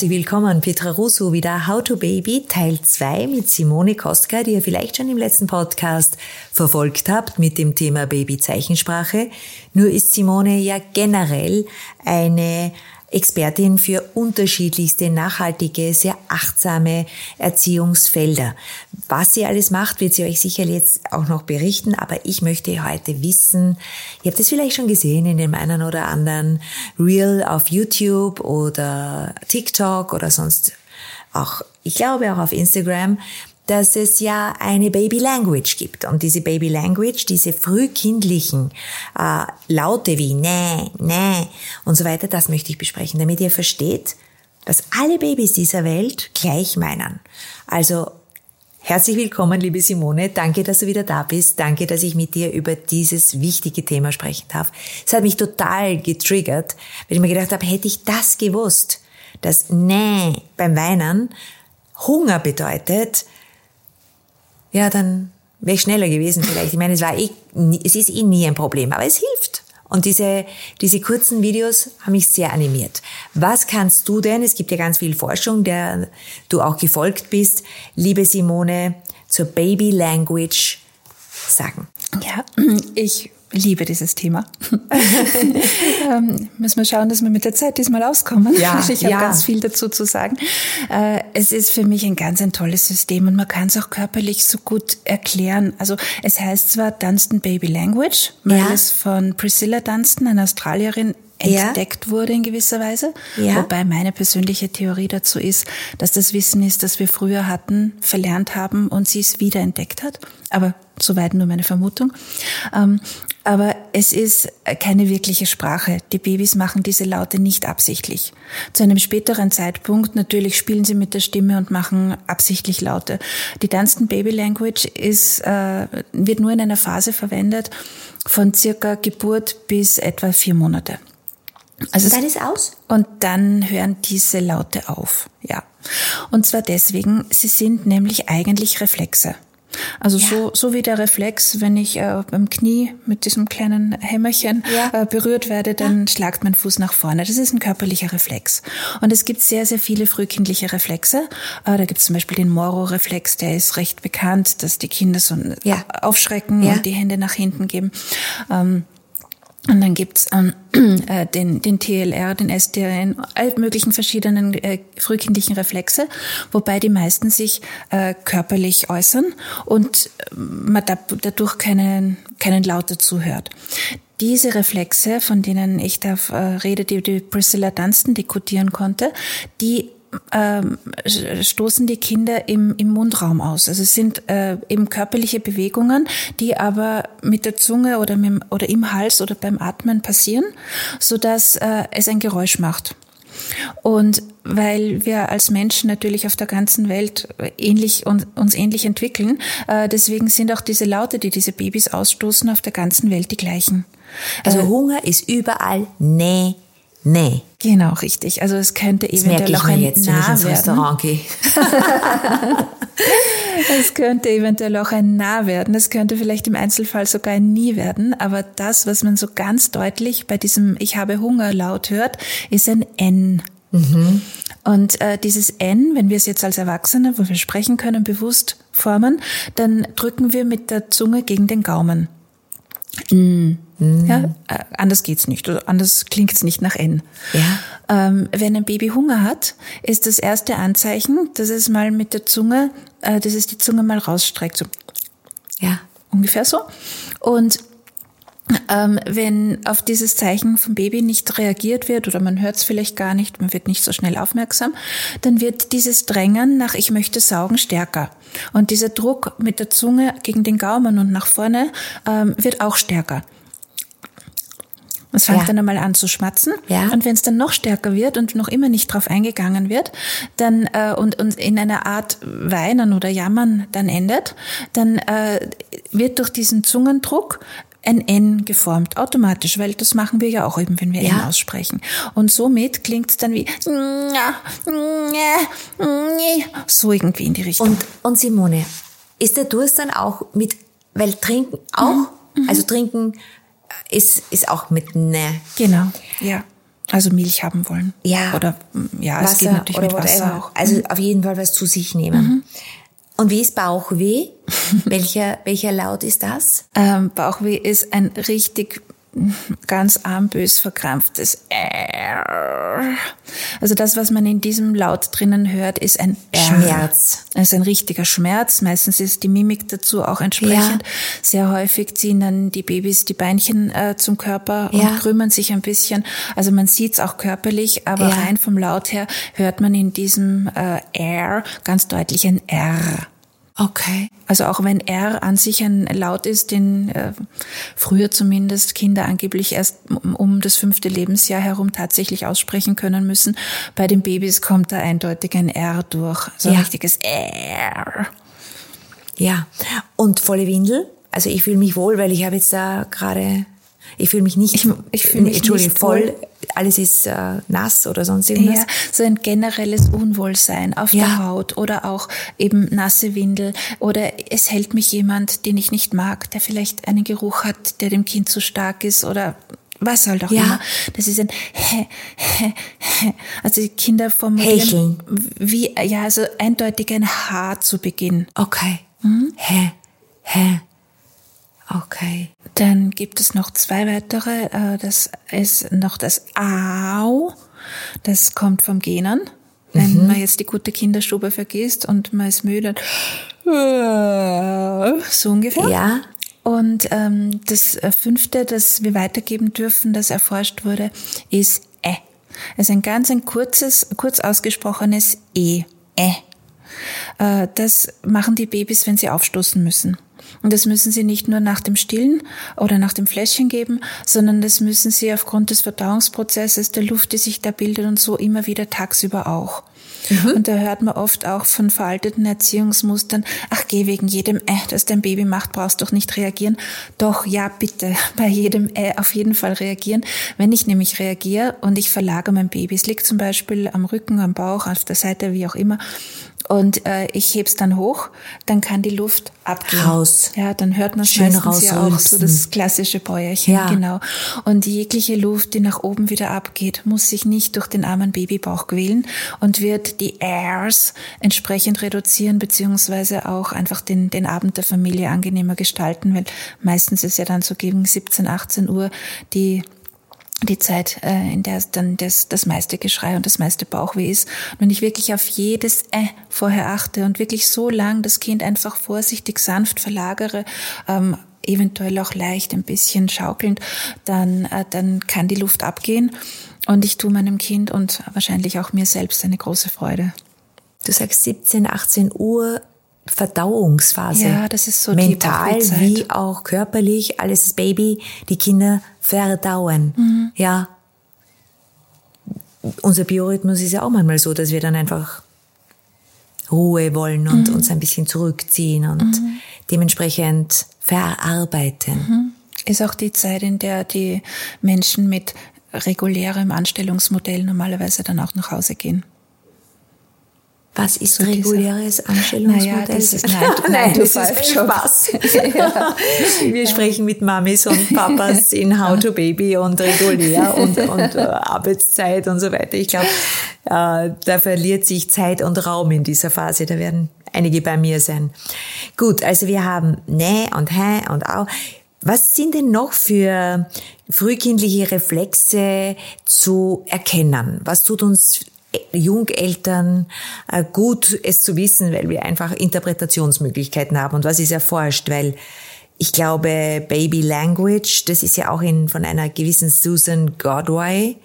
herzlich willkommen. Petra Russo wieder How to Baby Teil 2 mit Simone Kostka, die ihr vielleicht schon im letzten Podcast verfolgt habt mit dem Thema Baby-Zeichensprache. Nur ist Simone ja generell eine Expertin für unterschiedlichste, nachhaltige, sehr achtsame Erziehungsfelder. Was sie alles macht, wird sie euch sicher jetzt auch noch berichten, aber ich möchte heute wissen, ihr habt es vielleicht schon gesehen in dem einen oder anderen Reel auf YouTube oder TikTok oder sonst auch, ich glaube auch auf Instagram, dass es ja eine Baby Language gibt. Und diese Baby Language, diese frühkindlichen äh, Laute wie nee, nee und so weiter, das möchte ich besprechen, damit ihr versteht, dass alle Babys dieser Welt gleich meinen. Also Herzlich willkommen, liebe Simone. Danke, dass du wieder da bist. Danke, dass ich mit dir über dieses wichtige Thema sprechen darf. Es hat mich total getriggert, weil ich mir gedacht habe, hätte ich das gewusst, dass Nee beim Weinen Hunger bedeutet, ja, dann wäre ich schneller gewesen vielleicht. Ich meine, es war eh, es ist eh nie ein Problem, aber es hilft. Und diese, diese kurzen Videos haben mich sehr animiert. Was kannst du denn, es gibt ja ganz viel Forschung, der du auch gefolgt bist, liebe Simone, zur Baby Language sagen? Ja, ich liebe dieses Thema. ähm, müssen wir schauen, dass wir mit der Zeit diesmal auskommen. Ja, ich habe ja. ganz viel dazu zu sagen. Äh, es ist für mich ein ganz ein tolles System und man kann es auch körperlich so gut erklären. Also es heißt zwar Dunstan Baby Language, weil ja. es von Priscilla Dunstan, einer Australierin, entdeckt ja. wurde in gewisser Weise. Ja. Wobei meine persönliche Theorie dazu ist, dass das Wissen ist, das wir früher hatten, verlernt haben und sie es wiederentdeckt hat. Aber soweit nur meine Vermutung. Ähm, aber es ist keine wirkliche Sprache. Die Babys machen diese Laute nicht absichtlich. Zu einem späteren Zeitpunkt natürlich spielen sie mit der Stimme und machen absichtlich Laute. Die Dunstan Baby Language ist, äh, wird nur in einer Phase verwendet von circa Geburt bis etwa vier Monate. Also und dann ist aus? Und dann hören diese Laute auf, ja. Und zwar deswegen, sie sind nämlich eigentlich Reflexe. Also ja. so, so wie der Reflex, wenn ich äh, beim Knie mit diesem kleinen Hämmerchen ja. äh, berührt werde, dann ja. schlagt mein Fuß nach vorne. Das ist ein körperlicher Reflex. Und es gibt sehr, sehr viele frühkindliche Reflexe. Äh, da gibt es zum Beispiel den Moro-Reflex, der ist recht bekannt, dass die Kinder so aufschrecken und die Hände nach hinten geben. Ähm, und dann gibt's ähm, äh, den, den TLR, den SDRN, all möglichen verschiedenen äh, frühkindlichen Reflexe, wobei die meisten sich äh, körperlich äußern und äh, man da, dadurch keinen, keinen Laut dazu hört. Diese Reflexe, von denen ich da äh, rede, die, die Priscilla Dunstan dekodieren konnte, die ähm, stoßen die Kinder im, im Mundraum aus. Also es sind äh, eben körperliche Bewegungen, die aber mit der Zunge oder, mit, oder im Hals oder beim Atmen passieren, so dass äh, es ein Geräusch macht. Und weil wir als Menschen natürlich auf der ganzen Welt ähnlich und uns ähnlich entwickeln, äh, deswegen sind auch diese Laute, die diese Babys ausstoßen, auf der ganzen Welt die gleichen. Also äh, Hunger ist überall nee, Nee. Genau, richtig. Also es könnte das eventuell auch ein jetzt, nah wenn Restaurant gehe. es könnte eventuell auch ein Nah werden. Es könnte vielleicht im Einzelfall sogar ein Nie werden. Aber das, was man so ganz deutlich bei diesem Ich habe Hunger laut hört, ist ein N. Mhm. Und äh, dieses N, wenn wir es jetzt als Erwachsene, wo wir sprechen können, bewusst formen, dann drücken wir mit der Zunge gegen den Gaumen. Mm. Mm. Ja, äh, anders geht's nicht oder anders klingt's nicht nach N. Ja. Ähm, wenn ein Baby Hunger hat, ist das erste Anzeichen, dass es mal mit der Zunge, äh, dass es die Zunge mal rausstreckt, so. Ja, ungefähr so. Und ähm, wenn auf dieses Zeichen vom Baby nicht reagiert wird oder man hört es vielleicht gar nicht, man wird nicht so schnell aufmerksam, dann wird dieses Drängen nach ich möchte saugen stärker. Und dieser Druck mit der Zunge gegen den Gaumen und nach vorne ähm, wird auch stärker. Es fängt ja. dann einmal an zu schmatzen. Ja. Und wenn es dann noch stärker wird und noch immer nicht drauf eingegangen wird, dann äh, und, und in einer Art Weinen oder Jammern dann endet, dann äh, wird durch diesen Zungendruck ein N geformt, automatisch, weil das machen wir ja auch eben, wenn wir ja. N aussprechen. Und somit klingt es dann wie so irgendwie in die Richtung. Und, und Simone, ist der Durst dann auch mit, weil Trinken auch, mhm. also Trinken ist, ist auch mit Ne. Genau, ja. Also Milch haben wollen. Ja. Oder ja, Wasser es geht natürlich mit Wasser whatever. auch. Also auf jeden Fall was zu sich nehmen. Mhm. Und wie ist Bauchweh? welcher, welcher Laut ist das? Ähm, Bauchweh ist ein richtig ganz arm, bös verkrampftes R. Also das, was man in diesem Laut drinnen hört, ist ein. Schmerz. Es ist ein richtiger Schmerz. Meistens ist die Mimik dazu auch entsprechend. Ja. Sehr häufig ziehen dann die Babys die Beinchen äh, zum Körper Ja. und krümmen sich ein bisschen. Also man sieht es auch körperlich, aber Ja. rein vom Laut her hört man in diesem äh, R ganz deutlich ein R. Okay. Also auch wenn R an sich ein Laut ist, den äh, früher zumindest Kinder angeblich erst um, um das fünfte Lebensjahr herum tatsächlich aussprechen können müssen, bei den Babys kommt da eindeutig ein R durch, so ein Ja. richtiges R. Ja. Und volle Windel? Also ich fühle mich wohl, weil ich habe jetzt da gerade, ich fühle mich nicht, Ich- ich fühle mich Entschuldigung, nicht voll, alles ist äh, nass oder sonst irgendwas. Ja, so ein generelles Unwohlsein auf Ja. der Haut oder auch eben nasse Windel oder es hält mich jemand, den ich nicht mag, der vielleicht einen Geruch hat, der dem Kind zu stark ist oder was halt auch Ja. immer. Das ist ein Hä, Hä, Hä. Also die Kinder formulieren Hecheln. wie ja, also eindeutig ein H zu Beginn. Okay. Mhm. Hä? Hä? Okay. Dann gibt es noch zwei weitere. äh, Das ist noch das Au. Das kommt vom Gähnen. Wenn man jetzt die gute Kinderstube vergisst und man ist müde, dann so ungefähr. Ja. Und ähm, das äh, fünfte, das wir weitergeben dürfen, das erforscht wurde, ist Ä. Es ist ein ganz ein kurzes, kurz ausgesprochenes E. Ä. Äh, das machen die Babys, wenn sie aufstoßen müssen. Und das müssen sie nicht nur nach dem Stillen oder nach dem Fläschchen geben, sondern das müssen sie aufgrund des Verdauungsprozesses, der Luft, die sich da bildet und so immer wieder tagsüber auch. Und da hört man oft auch von veralteten Erziehungsmustern, ach geh wegen jedem äh, das dein Baby macht, brauchst doch nicht reagieren. Doch, ja, bitte, bei jedem äh auf jeden Fall reagieren. Wenn ich nämlich reagiere und ich verlagere mein Baby, es liegt zum Beispiel am Rücken, am Bauch, auf der Seite, wie auch immer, und äh, ich heb's dann hoch, dann kann die Luft abgehen. Raus. Ja, dann hört man Schön meistens ja auch so das klassische Bäuerchen, Ja. genau. Und jegliche Luft, die nach oben wieder abgeht, muss sich nicht durch den armen Babybauch quälen und wird die Airs entsprechend reduzieren, beziehungsweise auch einfach den, den Abend der Familie angenehmer gestalten, weil meistens ist ja dann so gegen 17, 18 Uhr die die Zeit, äh, in der es dann das, das meiste Geschrei und das meiste Bauchweh ist. Und wenn ich wirklich auf jedes äh vorher achte und wirklich so lang das Kind einfach vorsichtig sanft verlagere, ähm, eventuell auch leicht ein bisschen schaukelnd, dann, äh, dann kann die Luft abgehen und ich tue meinem Kind und wahrscheinlich auch mir selbst eine große Freude. Du sagst 17, 18 Uhr Verdauungsphase. Ja, das ist so die Mental wie auch körperlich, alles ist Baby, die Kinder verdauen. Mhm. Ja. Unser Biorhythmus ist ja auch manchmal so, dass wir dann einfach Ruhe wollen und Mhm. uns ein bisschen zurückziehen und dementsprechend verarbeiten. Ist auch die Zeit, in der die Menschen mit regulärem Anstellungsmodell normalerweise dann auch nach Hause gehen. Was ist So reguläres Anstellungsmodell? Naja, das ist Nein, to das ist. Spaß. Wir sprechen mit Mamis und Papas in How to Baby und regulär und, und äh, Arbeitszeit und so weiter. Ich glaube, äh, da verliert sich Zeit und Raum in dieser Phase. Da werden einige bei mir sein. Gut, also wir haben Nä und Hä und Au. Was sind denn noch für frühkindliche Reflexe zu erkennen? Was tut uns Jungeltern äh, gut, es zu wissen, weil wir einfach Interpretationsmöglichkeiten haben. Und was ist erforscht? Weil ich glaube, Baby Language, das ist ja auch in, von einer gewissen Susan Godway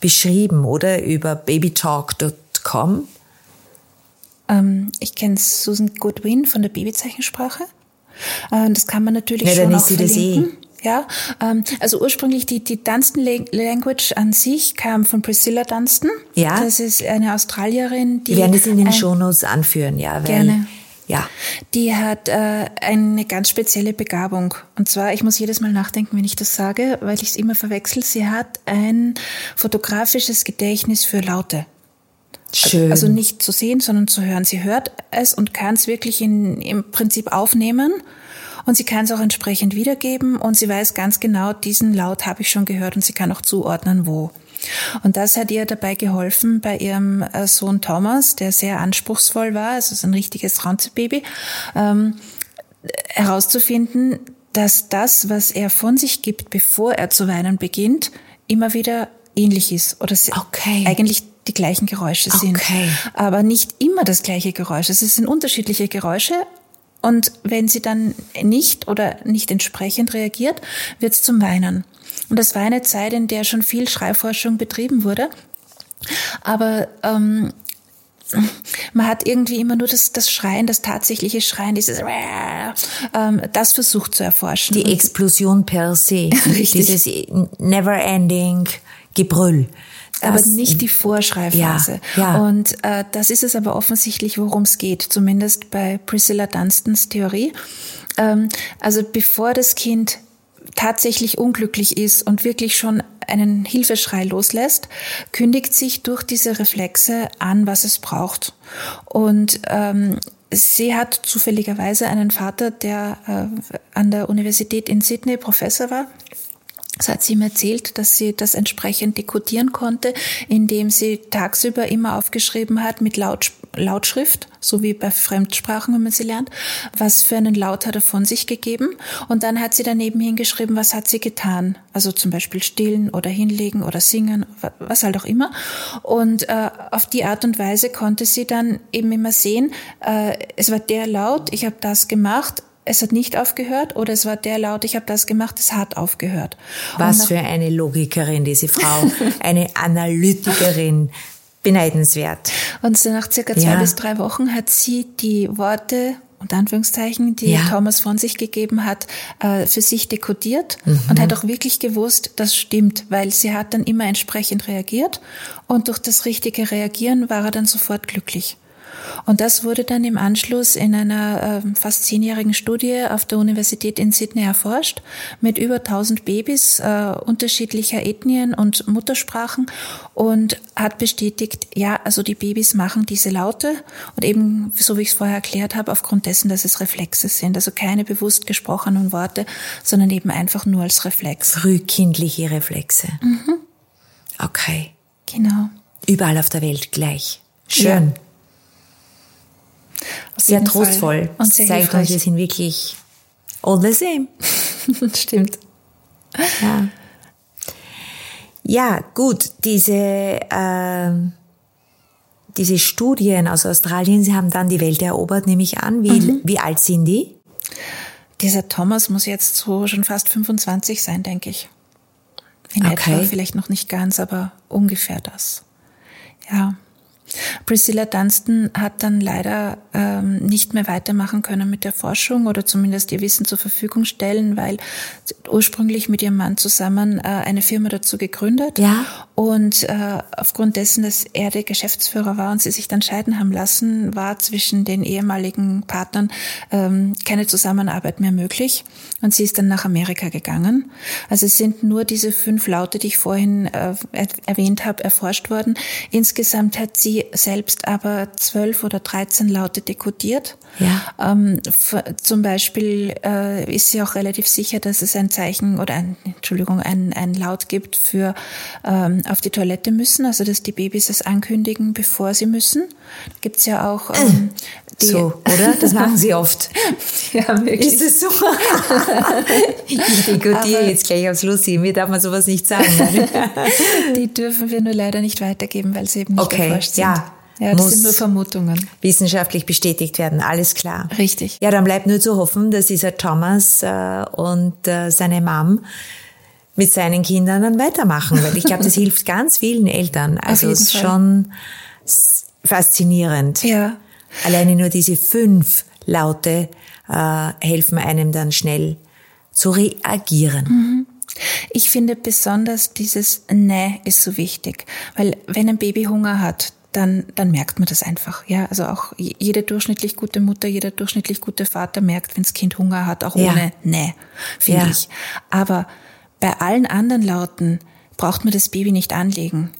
beschrieben, oder? Über babytalk.com. Ähm, ich kenne Susan Goodwin von der Babyzeichensprache. Äh, das kann man natürlich Ja, schon dann auch ist sie das eh. verlinken. Ja, ähm, also ursprünglich die, die Dunstan La- Language an sich kam von Priscilla Dunstan. Ja. Das ist eine Australierin, die. Wir werden das in den Shownotes anführen, ja. Gerne. Ja. Die hat äh, eine ganz spezielle Begabung. Und zwar, ich muss jedes Mal nachdenken, wenn ich das sage, weil ich es immer verwechsel. Sie hat ein fotografisches Gedächtnis für Laute. Schön. Also nicht zu sehen, sondern zu hören. Sie hört es und kann es wirklich in, im Prinzip aufnehmen. Und sie kann es auch entsprechend wiedergeben und sie weiß ganz genau, diesen Laut habe ich schon gehört und sie kann auch zuordnen, wo. Und das hat ihr dabei geholfen, bei ihrem äh, Sohn Thomas, der sehr anspruchsvoll war, also so ein richtiges Ranzebaby, ähm, herauszufinden, dass das, was er von sich gibt, bevor er zu weinen beginnt, immer wieder ähnlich ist oder okay. eigentlich die gleichen Geräusche sind. Okay. Aber nicht immer das gleiche Geräusch. Es sind unterschiedliche Geräusche. Und wenn sie dann nicht oder nicht entsprechend reagiert, wird es zum Weinen. Und das war eine Zeit, in der schon viel Schreiforschung betrieben wurde. Aber ähm, man hat irgendwie immer nur das, das Schreien, das tatsächliche Schreien, dieses ähm, das versucht zu erforschen. Die Explosion per se. Richtig. Dieses never-ending Gebrüll. Aber nicht die Vorschreibphase. Ja, ja. Und äh, das ist es aber offensichtlich, worum es geht, zumindest bei Priscilla Dunstans Theorie. Ähm, also bevor das Kind tatsächlich unglücklich ist und wirklich schon einen Hilfeschrei loslässt, kündigt sich durch diese Reflexe an, was es braucht. Und ähm, sie hat zufälligerweise einen Vater, der äh, an der Universität in Sydney Professor war das hat sie ihm erzählt, dass sie das entsprechend dekodieren konnte, indem sie tagsüber immer aufgeschrieben hat mit Laut, Lautschrift, so wie bei Fremdsprachen, wenn man sie lernt, was für einen Laut hat er von sich gegeben. Und dann hat sie daneben hingeschrieben, was hat sie getan. Also zum Beispiel stillen oder hinlegen oder singen, was halt auch immer. Und äh, auf die Art und Weise konnte sie dann eben immer sehen, äh, es war der Laut, ich habe das gemacht, es hat nicht aufgehört oder es war der laut, ich habe das gemacht, es hat aufgehört. Was für eine Logikerin, diese Frau, eine Analytikerin. Beneidenswert. Und so nach circa zwei ja. bis drei Wochen hat sie die Worte und Anführungszeichen, die ja. Thomas von sich gegeben hat, äh, für sich dekodiert mhm. und hat auch wirklich gewusst, das stimmt, weil sie hat dann immer entsprechend reagiert und durch das richtige Reagieren war er dann sofort glücklich. Und das wurde dann im Anschluss in einer äh, fast zehnjährigen Studie auf der Universität in Sydney erforscht, mit über 1000 Babys äh, unterschiedlicher Ethnien und Muttersprachen und hat bestätigt, ja, also die Babys machen diese Laute und eben, so wie ich es vorher erklärt habe, aufgrund dessen, dass es Reflexe sind, also keine bewusst gesprochenen Worte, sondern eben einfach nur als Reflex. Frühkindliche Reflexe. Mhm. Okay. Genau. Überall auf der Welt gleich. Schön. Ja sehr trostvoll. Fall. Und sehr zeigt hilfreich. uns, wir sind wirklich all the same. Stimmt. Ja. Ja, gut, diese, äh, diese Studien aus Australien, sie haben dann die Welt erobert, nehme ich an. Wie, mhm. wie alt sind die? Dieser Thomas muss jetzt so schon fast 25 sein, denke ich. In okay. etwa, vielleicht noch nicht ganz, aber ungefähr das. Ja. Priscilla Dunstan hat dann leider ähm, nicht mehr weitermachen können mit der Forschung oder zumindest ihr Wissen zur Verfügung stellen, weil ursprünglich mit ihrem Mann zusammen äh, eine Firma dazu gegründet. Ja. Und äh, aufgrund dessen, dass er der Geschäftsführer war und sie sich dann scheiden haben lassen, war zwischen den ehemaligen Partnern ähm, keine Zusammenarbeit mehr möglich. Und sie ist dann nach Amerika gegangen. Also es sind nur diese fünf Laute, die ich vorhin äh, erwähnt habe, erforscht worden. Insgesamt hat sie selbst aber zwölf oder dreizehn Laute dekodiert. Ja. Ähm, zum Beispiel äh, ist sie auch relativ sicher, dass es ein Zeichen oder ein, Entschuldigung, ein, ein Laut gibt für ähm, auf die Toilette müssen, also dass die Babys es ankündigen, bevor sie müssen. Gibt's ja auch ähm, die, so, oder? Das machen sie oft. ja, wirklich. Ist es so? ich dekodiere jetzt gleich aufs Lucy. Mir darf man sowas nicht sagen. die dürfen wir nur leider nicht weitergeben, weil sie eben nicht okay, erforscht sind. Ja, ja, das sind nur Vermutungen. Wissenschaftlich bestätigt werden, alles klar. Richtig. Ja, dann bleibt nur zu hoffen, dass dieser Thomas äh, und äh, seine Mom mit seinen Kindern dann weitermachen, weil ich glaube, das hilft ganz vielen Eltern. Also es ist Fall. schon faszinierend. Ja. Alleine nur diese fünf Laute äh, helfen einem dann schnell zu reagieren. Mhm. Ich finde besonders dieses Ne ist so wichtig, weil wenn ein Baby Hunger hat, dann, dann merkt man das einfach. Ja, also auch jede durchschnittlich gute Mutter, jeder durchschnittlich gute Vater merkt, wenn das Kind Hunger hat, auch ja. ohne Ne, finde ja. ich. Aber bei allen anderen Lauten braucht man das Baby nicht anlegen.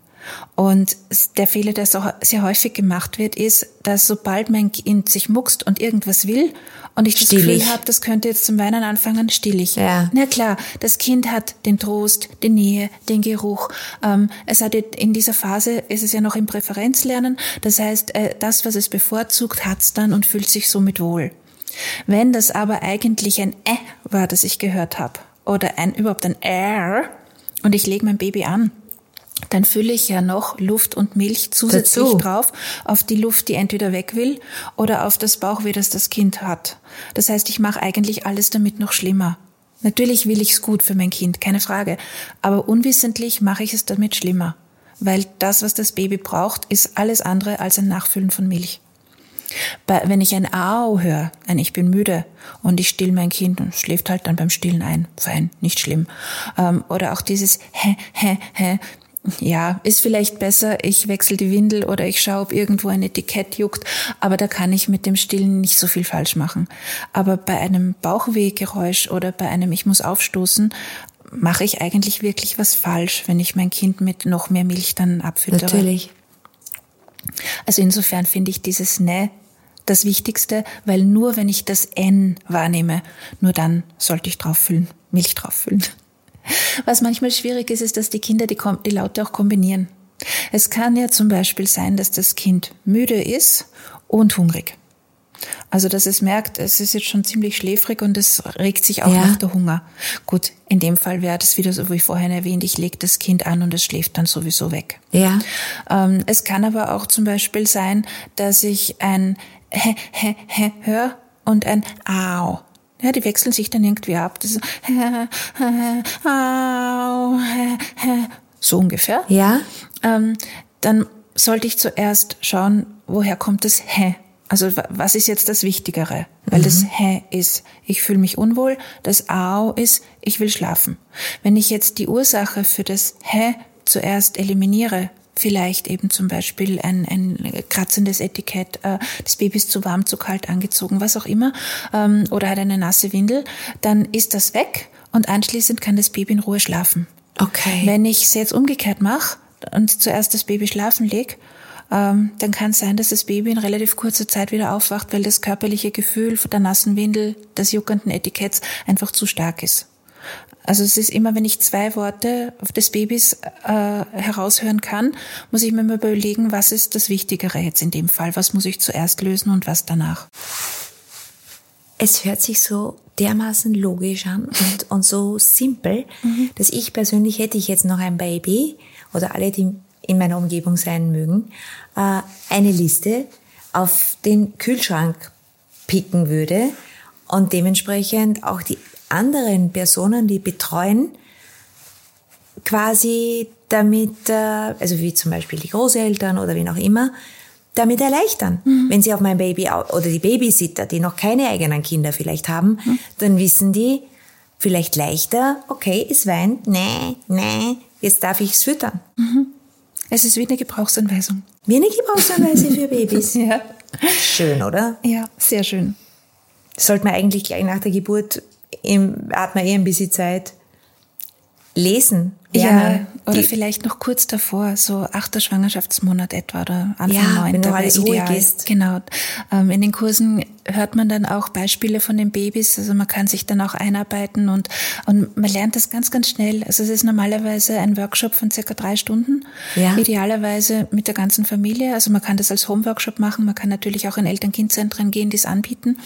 Und der Fehler, der so sehr häufig gemacht wird, ist, dass sobald mein Kind sich muckst und irgendwas will und ich das Still Gefühl habe, das könnte jetzt zum Weinen anfangen, still ich. Ja. Na klar, das Kind hat den Trost, die Nähe, den Geruch. Ähm, es hat in dieser Phase ist es ja noch im Präferenzlernen. Das heißt, äh, das, was es bevorzugt, hat's dann und fühlt sich somit wohl. Wenn das aber eigentlich ein Ä war, das ich gehört habe, oder ein überhaupt ein R, und ich lege mein Baby an, dann fülle ich ja noch Luft und Milch zusätzlich Dazu. drauf auf die Luft, die entweder weg will oder auf das Bauchweh, das das Kind hat. Das heißt, ich mache eigentlich alles damit noch schlimmer. Natürlich will ich es gut für mein Kind, keine Frage. Aber unwissentlich mache ich es damit schlimmer. Weil das, was das Baby braucht, ist alles andere als ein Nachfüllen von Milch. Wenn ich ein Au höre, ein Ich bin müde und ich still mein Kind und schläft halt dann beim Stillen ein, fein, nicht schlimm. Ähm, oder auch dieses Hä, Hä, Hä, ja, ist vielleicht besser, ich wechsle die Windel oder ich schaue, ob irgendwo ein Etikett juckt, aber da kann ich mit dem Stillen nicht so viel falsch machen. Aber bei einem Bauchwehgeräusch oder bei einem Ich muss aufstoßen, mache ich eigentlich wirklich was falsch, wenn ich mein Kind mit noch mehr Milch dann abfüttere. Natürlich. Also insofern finde ich dieses Ne das Wichtigste, weil nur wenn ich das N wahrnehme, nur dann sollte ich drauf füllen, Milch drauf füllen. Was manchmal schwierig ist, ist, dass die Kinder die, die Laute auch kombinieren. Es kann ja zum Beispiel sein, dass das Kind müde ist und hungrig. Also, dass es merkt, es ist jetzt schon ziemlich schläfrig und es regt sich auch Ja. nach der Hunger. Gut, in dem Fall wäre das wieder so wie vorhin erwähnt, ich lege das Kind an und es schläft dann sowieso weg. Ja. Ähm, es kann aber auch zum Beispiel sein, dass ich ein Hä, Hä, Hä höre und ein Au. Ja, die wechseln sich dann irgendwie ab. Das ist Hä, Hä, Au, Hä, Hä. So ungefähr. Ja. Ähm, dann sollte ich zuerst schauen, woher kommt das Hä? Also wa- was ist jetzt das Wichtigere? Weil das Hä ist, ich fühle mich unwohl, das Au ist, ich will schlafen. Wenn ich jetzt die Ursache für das Hä zuerst eliminiere, vielleicht eben zum Beispiel ein, ein kratzendes Etikett, äh, das Baby ist zu warm, zu kalt angezogen, was auch immer, ähm, oder hat eine nasse Windel, dann ist das weg und anschließend kann das Baby in Ruhe schlafen. Okay. Wenn ich es jetzt umgekehrt mache und zuerst das Baby schlafen leg, ähm, dann kann es sein, dass das Baby in relativ kurzer Zeit wieder aufwacht, weil das körperliche Gefühl von der nassen Windel, des juckenden Etiketts einfach zu stark ist. Also es ist immer, wenn ich zwei Worte des Babys äh, heraushören kann, muss ich mir mal überlegen, was ist das Wichtigere jetzt in dem Fall? Was muss ich zuerst lösen und was danach? es hört sich so dermaßen logisch an und, und so simpel, dass ich persönlich hätte ich jetzt noch ein Baby oder alle, die in meiner Umgebung sein mögen, äh, eine Liste auf den Kühlschrank picken würde und dementsprechend auch die anderen Personen, die betreuen, quasi damit, äh, also wie zum Beispiel die Großeltern oder wen auch immer, damit erleichtern. Wenn sie auf mein Baby oder die Babysitter, die noch keine eigenen Kinder vielleicht haben, dann wissen die vielleicht leichter, okay, es weint, nee, nee, jetzt darf ich es füttern. Es ist wie eine Gebrauchsanweisung. Wie eine Gebrauchsanweise für Babys. Ja. Schön, oder? Ja, sehr schön. Sollte man eigentlich gleich nach der Geburt, im, hat man eh ein bisschen Zeit, lesen. Ja, lernen. oder Die- vielleicht noch kurz davor, so achter Schwangerschaftsmonat etwa oder Anfang Ja, wenn neunter noch alles wäre ruhig ideal. ist. Genau. Ähm, in den Kursen hört man dann auch Beispiele von den Babys, also man kann sich dann auch einarbeiten und, und man lernt das ganz, ganz schnell. Also es ist normalerweise ein Workshop von circa drei Stunden. Ja. Idealerweise mit der ganzen Familie. Also man kann das als Home-Workshop machen, man kann natürlich auch in Eltern-Kind-Zentren gehen, die es anbieten.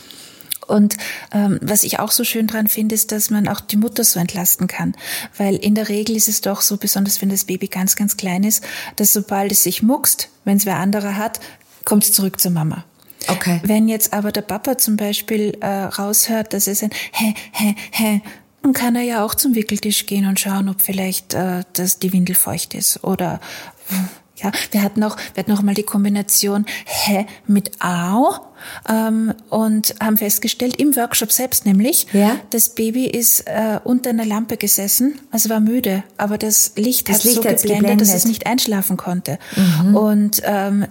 Und ähm, was ich auch so schön dran finde, ist, dass man auch die Mutter so entlasten kann. Weil in der Regel ist es doch so, besonders wenn das Baby ganz, ganz klein ist, dass sobald es sich muckst, wenn es wer anderer hat, kommt es zurück zur Mama. Okay. Wenn jetzt aber der Papa zum Beispiel äh, raushört, dass es ein Hä, Hä, Hä, dann kann er ja auch zum Wickeltisch gehen und schauen, ob vielleicht äh, dass die Windel feucht ist. Oder ja, wir hatten auch, wir hatten auch mal die Kombination Hä mit Au ähm, und haben festgestellt, im Workshop selbst nämlich, Ja. das Baby ist äh, unter einer Lampe gesessen, also war müde, aber das Licht Das hat Licht so hat's geblendet, dass es geblendet. nicht einschlafen konnte. Und ähm,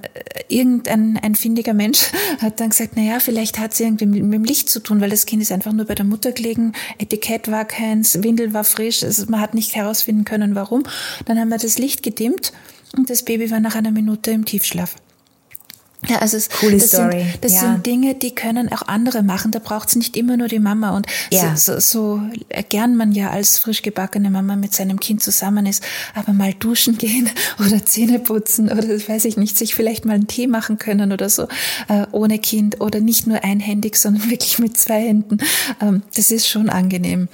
irgendein ein findiger Mensch hat dann gesagt, na ja, vielleicht hat es irgendwie mit, mit dem Licht zu tun, weil das Kind ist einfach nur bei der Mutter gelegen, Etikett war keins, Windel war frisch, also man hat nicht herausfinden können, warum. Dann haben wir das Licht gedimmt und das Baby war nach einer Minute im Tiefschlaf. Ja, also es, Coole das, Story. Sind, das ja. sind Dinge, die können auch andere machen. Da braucht es nicht immer nur die Mama. Und Ja. so, so, so gern man ja als frisch gebackene Mama mit seinem Kind zusammen ist, aber mal duschen gehen oder Zähne putzen oder weiß ich nicht, sich vielleicht mal einen Tee machen können oder so äh, ohne Kind oder nicht nur einhändig, sondern wirklich mit zwei Händen. Ähm, das ist schon angenehm.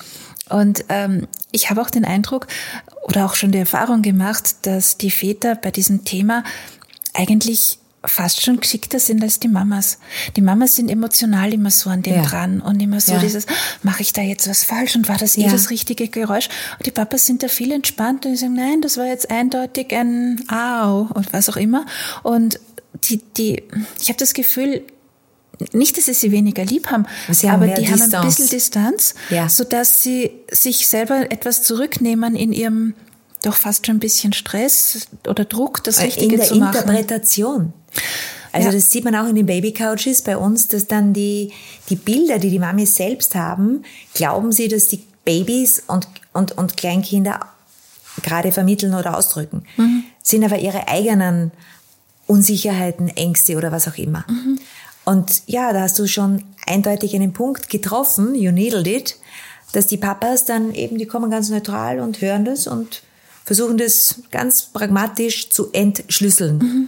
Und ähm, ich habe auch den Eindruck oder auch schon die Erfahrung gemacht, dass die Väter bei diesem Thema eigentlich fast schon geschickter sind als die Mamas. Die Mamas sind emotional immer so an dem Ja. dran und immer so Ja. dieses, mache ich da jetzt was falsch und war das eh Ja. das richtige Geräusch? Und die Papas sind da viel entspannter und sagen, nein, das war jetzt eindeutig ein Au und was auch immer. Und die, die, ich habe das Gefühl, nicht, dass sie sie weniger lieb haben, Sie haben aber die haben ein Distanz. bisschen Distanz, Ja. sodass sie sich selber etwas zurücknehmen in ihrem doch fast schon ein bisschen Stress oder Druck, das Richtige Äh, in der zu machen. Interpretation. Also Ja. das sieht man auch in den Baby-Couches bei uns, dass dann die, die Bilder, die die Mamis selbst haben, glauben sie, dass die Babys und, und, und Kleinkinder gerade vermitteln oder ausdrücken. Mhm. Sind aber ihre eigenen Unsicherheiten, Ängste oder was auch immer. Mhm. Und ja, da hast du schon eindeutig einen Punkt getroffen, you needled it, dass die Papas dann eben, die kommen ganz neutral und hören das und versuchen das ganz pragmatisch zu entschlüsseln. Mhm.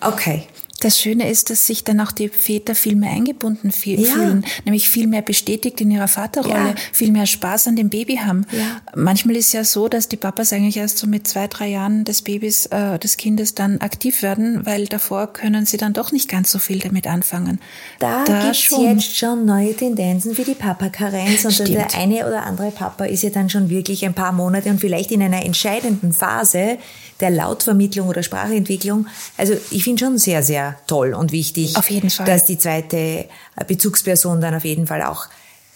Okay. Das Schöne ist, dass sich dann auch die Väter viel mehr eingebunden fie- Ja. fühlen, nämlich viel mehr bestätigt in ihrer Vaterrolle, Ja. viel mehr Spaß an dem Baby haben. Ja. Manchmal ist ja so, dass die Papas eigentlich erst so mit zwei, drei Jahren des Babys, äh, des Kindes dann aktiv werden, weil davor können sie dann doch nicht ganz so viel damit anfangen. Da, gibt's jetzt schon neue Tendenzen wie die Papa-Karenz und Stimmt. der eine oder andere Papa ist ja dann schon wirklich ein paar Monate und vielleicht in einer entscheidenden Phase der Lautvermittlung oder Sprachentwicklung. Also ich finde schon sehr, sehr toll und wichtig, Auf jeden Fall. dass die zweite Bezugsperson dann auf jeden Fall auch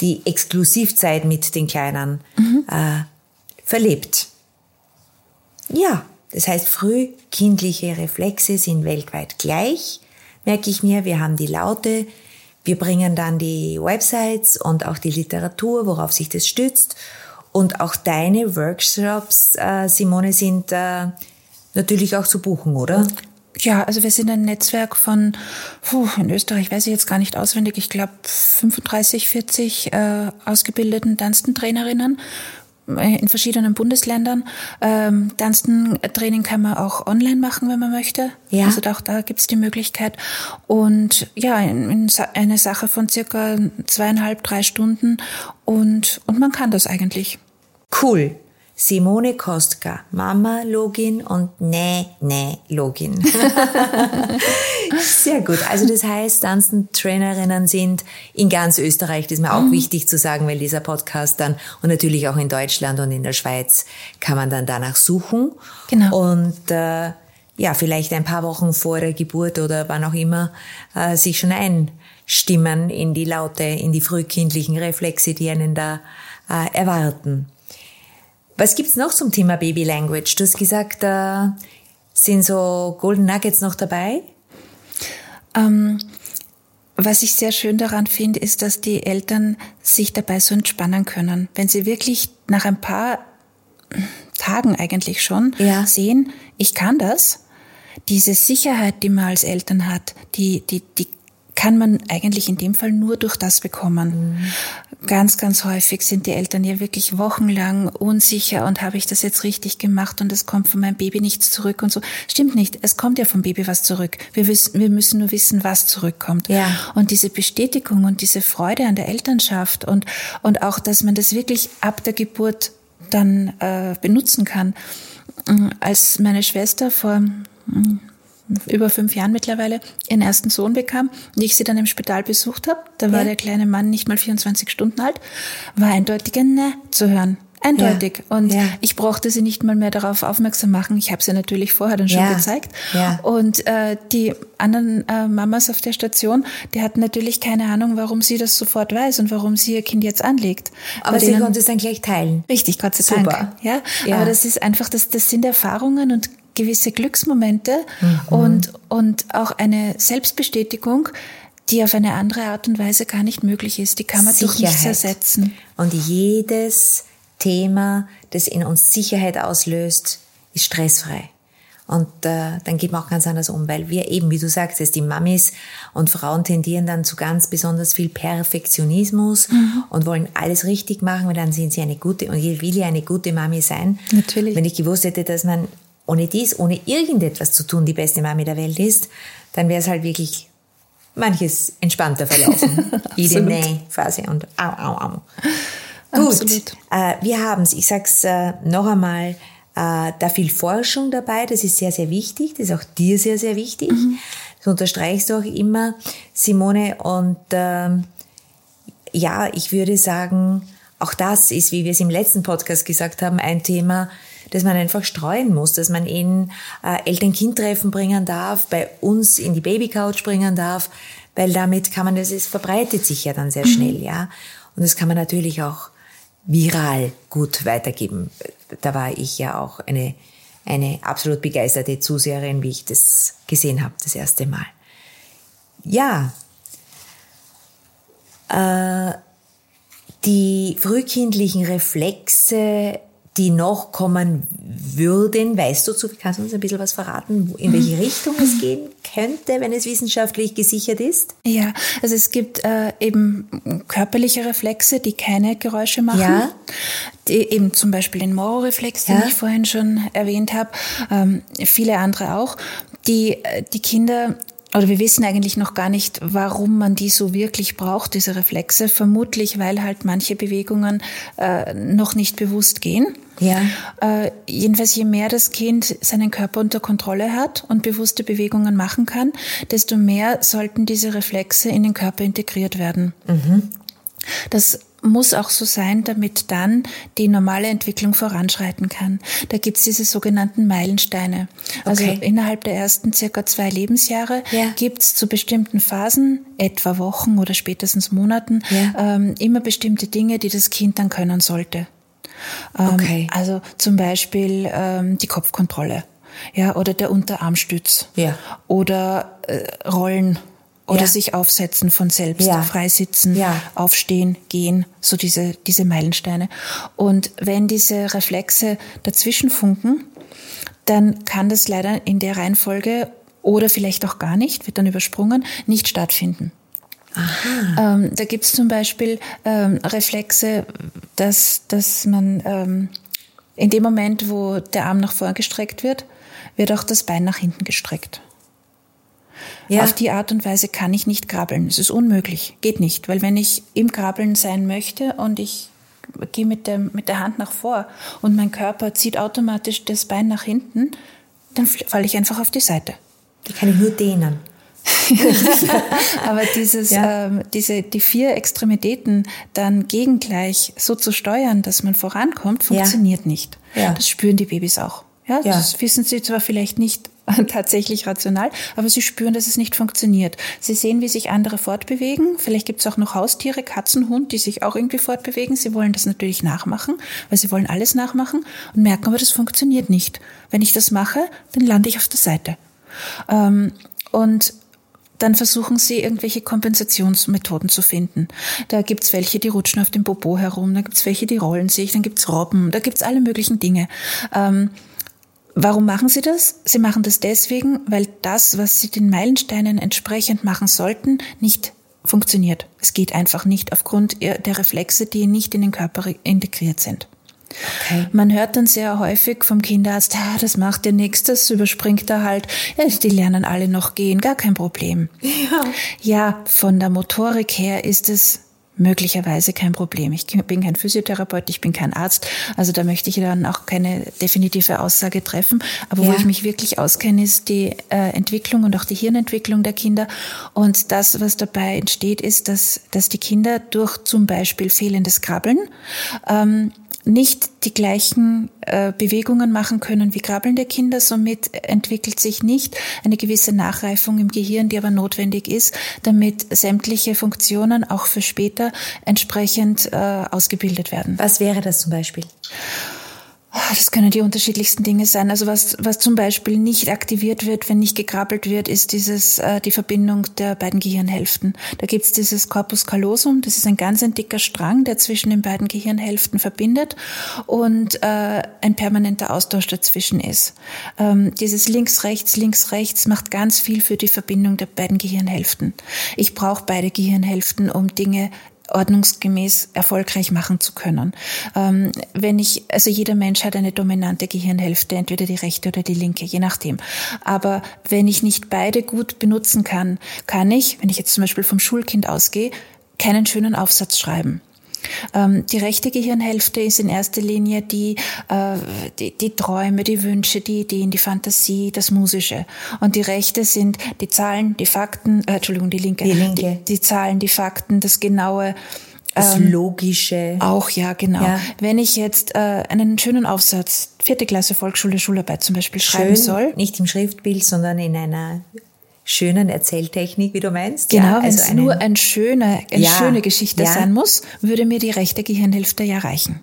die Exklusivzeit mit den Kleinen Mhm. äh, verlebt. Ja, das heißt, frühkindliche Reflexe sind weltweit gleich, merke ich mir. Wir haben die Laute, wir bringen dann die Websites und auch die Literatur, worauf sich das stützt. Und auch deine Workshops, äh, Simone, sind äh, natürlich auch zu buchen, oder? Ja, also wir sind ein Netzwerk von, puh, in Österreich weiß ich jetzt gar nicht auswendig, ich glaube 35, 40 äh, ausgebildeten Dunstan-Trainerinnen äh, in verschiedenen Bundesländern. Ähm, Dunstan-Training kann man auch online machen, wenn man möchte. Ja. Also auch da gibt's die Möglichkeit. Und ja, in, in eine Sache von circa zweieinhalb, drei Stunden und, und man kann das eigentlich. Cool. Simone Kostka, Mama-Login und Nee-Nee-Login. Sehr gut. Also das heißt, Tanzen-Trainerinnen sind in ganz Österreich, das ist mir auch wichtig zu sagen, weil dieser Podcast dann und natürlich auch in Deutschland und in der Schweiz kann man dann danach suchen. Genau. Und äh, ja, vielleicht ein paar Wochen vor der Geburt oder wann auch immer äh, sich schon einstimmen in die Laute, in die frühkindlichen Reflexe, die einen da äh, erwarten. Was gibt's noch zum Thema Baby Language? Du hast gesagt, da sind so Golden Nuggets noch dabei. Ähm, was ich sehr schön daran finde, ist, dass die Eltern sich dabei so entspannen können. Wenn sie wirklich nach ein paar Tagen eigentlich schon Ja. sehen, ich kann das, diese Sicherheit, die man als Eltern hat, die, die, die kann man eigentlich in dem Fall nur durch das bekommen. Ganz, ganz häufig sind die Eltern ja wirklich wochenlang unsicher und habe ich das jetzt richtig gemacht und es kommt von meinem Baby nichts zurück und so. Stimmt nicht. Es kommt ja vom Baby was zurück. Wir wissen, wir müssen nur wissen, was zurückkommt. Ja. Und diese Bestätigung und diese Freude an der Elternschaft und, und auch, dass man das wirklich ab der Geburt dann äh, benutzen kann. Als meine Schwester vor mm, über fünf Jahren mittlerweile ihren ersten Sohn bekam und ich sie dann im Spital besucht habe, da war Ja. der kleine Mann nicht mal 24 Stunden alt, war eindeutig ein Ne zu hören. Eindeutig. Ja. Und Ja. ich brauchte sie nicht mal mehr darauf aufmerksam machen. Ich habe sie natürlich vorher dann schon Ja. gezeigt. Und äh, die anderen äh, Mamas auf der Station, die hatten natürlich keine Ahnung, warum sie das sofort weiß und warum sie ihr Kind jetzt anlegt. Aber sie konnte es dann gleich teilen. Richtig, Gott sei Super. Dank. Ja? Ja. aber das ist einfach, das, das sind Erfahrungen und gewisse Glücksmomente Mhm. und, und auch eine Selbstbestätigung, die auf eine andere Art und Weise gar nicht möglich ist. Die kann man durch nichts Sicherheit. ersetzen. Und jedes Thema, das in uns Sicherheit auslöst, ist stressfrei. Und äh, dann geht man auch ganz anders um, weil wir eben, wie du sagst, die Mamis und Frauen tendieren dann zu ganz besonders viel Perfektionismus mhm. und wollen alles richtig machen, weil dann sind sie eine gute, und ich will ja eine gute Mami sein. Natürlich. Wenn ich gewusst hätte, dass man ohne dies, ohne irgendetwas zu tun, die beste Mami der Welt ist, dann wäre es halt wirklich manches entspannter verlaufen. Jede Nähphase und au, au, au. Gut, äh, wir haben es, ich sag's äh, noch einmal, äh, da viel Forschung dabei, das ist sehr, sehr wichtig, das ist auch dir sehr, sehr wichtig. Mhm. Das unterstreichst du auch immer, Simone. Und ähm, ja, ich würde sagen, auch das ist, wie wir es im letzten Podcast gesagt haben, ein Thema, das man einfach streuen muss, dass man in äh, Eltern-Kind-Treffen bringen darf, bei uns in die Babycouch bringen darf, weil damit kann man, das es verbreitet sich ja dann sehr mhm. schnell, ja. Und das kann man natürlich auch viral gut weitergeben. Da war ich ja auch eine, eine absolut begeisterte Zuseherin, wie ich das gesehen habe, das erste Mal. Ja, äh, die frühkindlichen Reflexe die noch kommen würden. Weißt du, kannst du uns ein bisschen was verraten, in welche Richtung es gehen könnte, wenn es wissenschaftlich gesichert ist? Ja, also es gibt äh, eben körperliche Reflexe, die keine Geräusche machen. Ja. Die, eben zum Beispiel den Moro-Reflex, den ja. ich vorhin schon erwähnt habe, ähm, viele andere auch, die äh, die Kinder oder wir wissen eigentlich noch gar nicht, warum man die so wirklich braucht, diese Reflexe. Vermutlich, weil halt manche Bewegungen äh, noch nicht bewusst gehen. Ja. Äh, jedenfalls, je mehr das Kind seinen Körper unter Kontrolle hat und bewusste Bewegungen machen kann, desto mehr sollten diese Reflexe in den Körper integriert werden. Mhm. Das muss auch so sein, damit dann die normale Entwicklung voranschreiten kann. Da gibt's diese sogenannten Meilensteine. Also okay. innerhalb der ersten circa zwei Lebensjahre ja. gibt's zu bestimmten Phasen, etwa Wochen oder spätestens Monaten, ja. ähm, immer bestimmte Dinge, die das Kind dann können sollte. Ähm, okay. Also zum Beispiel ähm, die Kopfkontrolle. Ja, oder der Unterarmstütz. Ja. Oder äh, Rollen oder ja. sich aufsetzen von selbst, ja. freisitzen, ja. aufstehen, gehen, so diese, diese Meilensteine. Und wenn diese Reflexe dazwischen funken, dann kann das leider in der Reihenfolge oder vielleicht auch gar nicht, wird dann übersprungen, nicht stattfinden. Aha. Ähm, da gibt's zum Beispiel ähm, Reflexe, dass, dass man ähm, in dem Moment, wo der Arm nach vorn gestreckt wird, wird auch das Bein nach hinten gestreckt. Ja. Auf die Art und Weise kann ich nicht krabbeln. Es ist unmöglich. Geht nicht. Weil wenn ich im Krabbeln sein möchte und ich gehe mit, dem, mit der Hand nach vor und mein Körper zieht automatisch das Bein nach hinten, dann falle ich einfach auf die Seite. Da kann ich nur dehnen. Aber dieses, ja. ähm, diese, die vier Extremitäten dann gegengleich so zu steuern, dass man vorankommt, funktioniert ja. nicht. Ja. Das spüren die Babys auch. Ja, das wissen sie zwar vielleicht nicht tatsächlich rational, aber sie spüren, dass es nicht funktioniert. Sie sehen, wie sich andere fortbewegen. Vielleicht gibt es auch noch Haustiere, Katzen, Hund, die sich auch irgendwie fortbewegen. Sie wollen das natürlich nachmachen, weil sie wollen alles nachmachen und merken aber, das funktioniert nicht. Wenn ich das mache, dann lande ich auf der Seite. Ähm, und dann versuchen sie irgendwelche Kompensationsmethoden zu finden. Da gibt's welche, die rutschen auf dem Popo herum, da gibt's welche, die rollen sich, dann gibt's Robben, da gibt's alle möglichen Dinge. Ähm, Warum machen Sie das? Sie machen das deswegen, weil das, was Sie den Meilensteinen entsprechend machen sollten, nicht funktioniert. Es geht einfach nicht aufgrund der Reflexe, die nicht in den Körper integriert sind. Okay. Man hört dann sehr häufig vom Kinderarzt, ah, das macht nichts, das überspringt er halt. Ja, die lernen alle noch gehen, gar kein Problem. Ja. ja, von der Motorik her ist es möglicherweise kein Problem. Ich bin kein Physiotherapeut, ich bin kein Arzt, also da möchte ich dann auch keine definitive Aussage treffen. Aber ja. wo ich mich wirklich auskenne, ist die äh, Entwicklung und auch die Hirnentwicklung der Kinder. Und das, was dabei entsteht, ist, dass, dass die Kinder durch zum Beispiel fehlendes Krabbeln ähm, nicht die gleichen äh, Bewegungen machen können wie krabbelnde Kinder. Somit entwickelt sich nicht eine gewisse Nachreifung im Gehirn, die aber notwendig ist, damit sämtliche Funktionen auch für später entsprechend äh, ausgebildet werden. Was wäre das zum Beispiel? Das können die unterschiedlichsten Dinge sein. Also was, was zum Beispiel nicht aktiviert wird, wenn nicht gekrabbelt wird, ist dieses, äh, die Verbindung der beiden Gehirnhälften. Da gibt's dieses Corpus callosum, das ist ein ganz ein dicker Strang, der zwischen den beiden Gehirnhälften verbindet und äh, ein permanenter Austausch dazwischen ist. Ähm, dieses links-rechts, links-rechts macht ganz viel für die Verbindung der beiden Gehirnhälften. Ich brauche beide Gehirnhälften, um Dinge ordnungsgemäß erfolgreich machen zu können. Ähm, wenn ich, also jeder Mensch hat eine dominante Gehirnhälfte, entweder die rechte oder die linke, je nachdem. Aber wenn ich nicht beide gut benutzen kann, kann ich, wenn ich jetzt zum Beispiel vom Schulkind ausgehe, keinen schönen Aufsatz schreiben. Ähm, die rechte Gehirnhälfte ist in erster Linie die, äh, die, die Träume, die Wünsche, die Ideen, die Fantasie, das Musische. Und die rechte sind die Zahlen, die Fakten, äh, Entschuldigung, die linke, die, linke. Die, die Zahlen, die Fakten, das genaue, das ähm, Logische. Auch, ja, genau. Ja. Wenn ich jetzt äh, einen schönen Aufsatz, vierte Klasse Volksschule, Schularbeit zum Beispiel Schön, schreiben soll. Nicht im Schriftbild, sondern in einer schönen Erzähltechnik, wie du meinst. Genau, ja, wenn es also nur ein schöne, eine ja, schöne Geschichte ja. sein muss, würde mir die rechte Gehirnhälfte ja reichen.